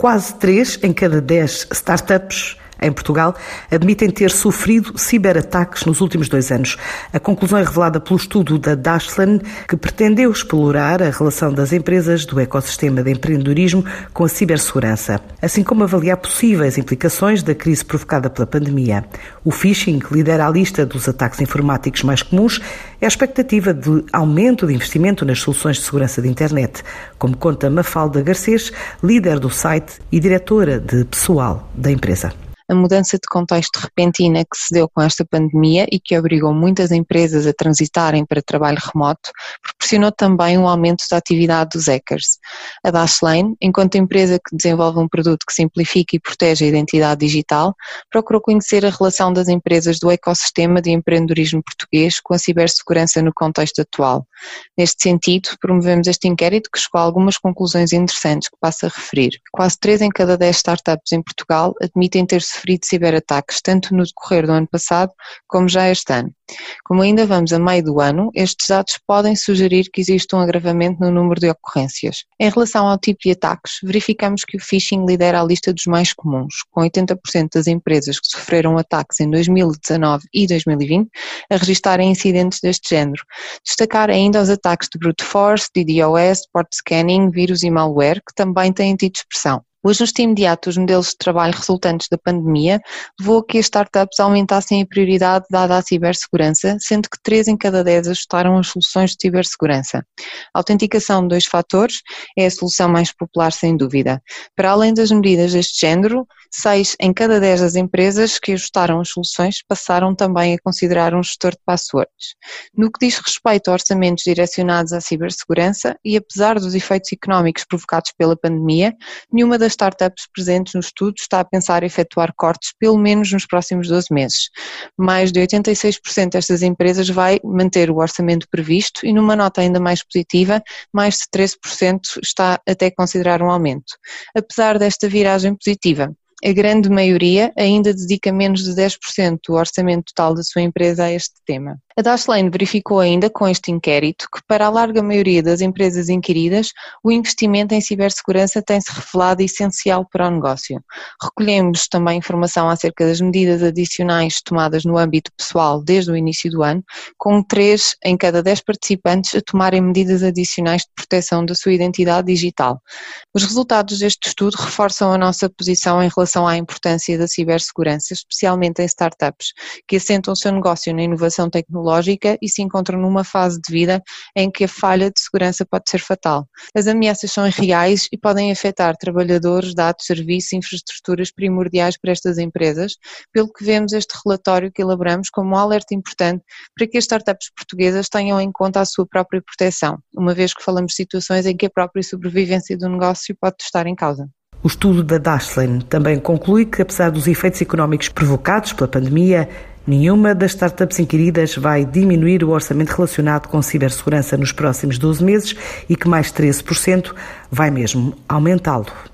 Quase 3 em cada 10 startups em Portugal, admitem ter sofrido ciberataques nos últimos dois anos. A conclusão é revelada pelo estudo da Dashlan, que pretendeu explorar a relação das empresas do ecossistema de empreendedorismo com a cibersegurança, assim como avaliar possíveis implicações da crise provocada pela pandemia. O phishing lidera a lista dos ataques informáticos mais comuns é a expectativa de aumento de investimento nas soluções de segurança de internet, como conta Mafalda Garcês, líder do site e diretora de pessoal da empresa a mudança de contexto repentina que se deu com esta pandemia e que obrigou muitas empresas a transitarem para trabalho remoto, proporcionou também um aumento da atividade dos hackers. A Dashlane, enquanto empresa que desenvolve um produto que simplifica e protege a identidade digital, procurou conhecer a relação das empresas do ecossistema de empreendedorismo português com a cibersegurança no contexto atual. Neste sentido, promovemos este inquérito que chegou a algumas conclusões interessantes que passo a referir. Quase 3 em cada 10 startups em Portugal admitem ter sofrido ciberataques, tanto no decorrer do ano passado como já este ano. Como ainda vamos a meio do ano, estes dados podem sugerir que existe um agravamento no número de ocorrências. Em relação ao tipo de ataques, verificamos que o phishing lidera a lista dos mais comuns, com 80% das empresas que sofreram ataques em 2019 e 2020 a registarem incidentes deste género. Destacar ainda os ataques de brute force, DDoS, port scanning, vírus e malware, que também têm tido expressão. O ajuste imediato dos modelos de trabalho resultantes da pandemia levou a que as startups aumentassem a prioridade dada à cibersegurança, sendo que 3 em cada 10 ajustaram as soluções de cibersegurança. A autenticação de dois fatores é a solução mais popular, sem dúvida. Para além das medidas deste género, 6 em cada 10 das empresas que ajustaram as soluções passaram também a considerar um gestor de passwords. No que diz respeito a orçamentos direcionados à cibersegurança, e apesar dos efeitos económicos provocados pela pandemia, nenhuma das startups presentes no estudo está a pensar efetuar cortes pelo menos nos próximos 12 meses. Mais de 86% destas empresas vai manter o orçamento previsto e numa nota ainda mais positiva, mais de 13% está até a considerar um aumento. Apesar desta viragem positiva, a grande maioria ainda dedica menos de 10% do orçamento total da sua empresa a este tema. A Dashlane verificou ainda com este inquérito que, para a larga maioria das empresas inquiridas, o investimento em cibersegurança tem-se revelado essencial para o negócio. Recolhemos também informação acerca das medidas adicionais tomadas no âmbito pessoal desde o início do ano, com 3 em cada 10 participantes a tomarem medidas adicionais de proteção da sua identidade digital. Os resultados deste estudo reforçam a nossa posição em relação à importância da cibersegurança, especialmente em startups, que assentam o seu negócio na inovação tecnológica e se encontram numa fase de vida em que a falha de segurança pode ser fatal. As ameaças são reais e podem afetar trabalhadores, dados, serviços e infraestruturas primordiais para estas empresas, pelo que vemos este relatório que elaboramos como um alerta importante para que as startups portuguesas tenham em conta a sua própria proteção, uma vez que falamos de situações em que a própria sobrevivência do negócio pode estar em causa. O estudo da Dashlane também conclui que, apesar dos efeitos económicos provocados pela pandemia, Nenhuma das startups inquiridas vai diminuir o orçamento relacionado com cibersegurança nos próximos 12 meses e que mais 13% vai mesmo aumentá-lo.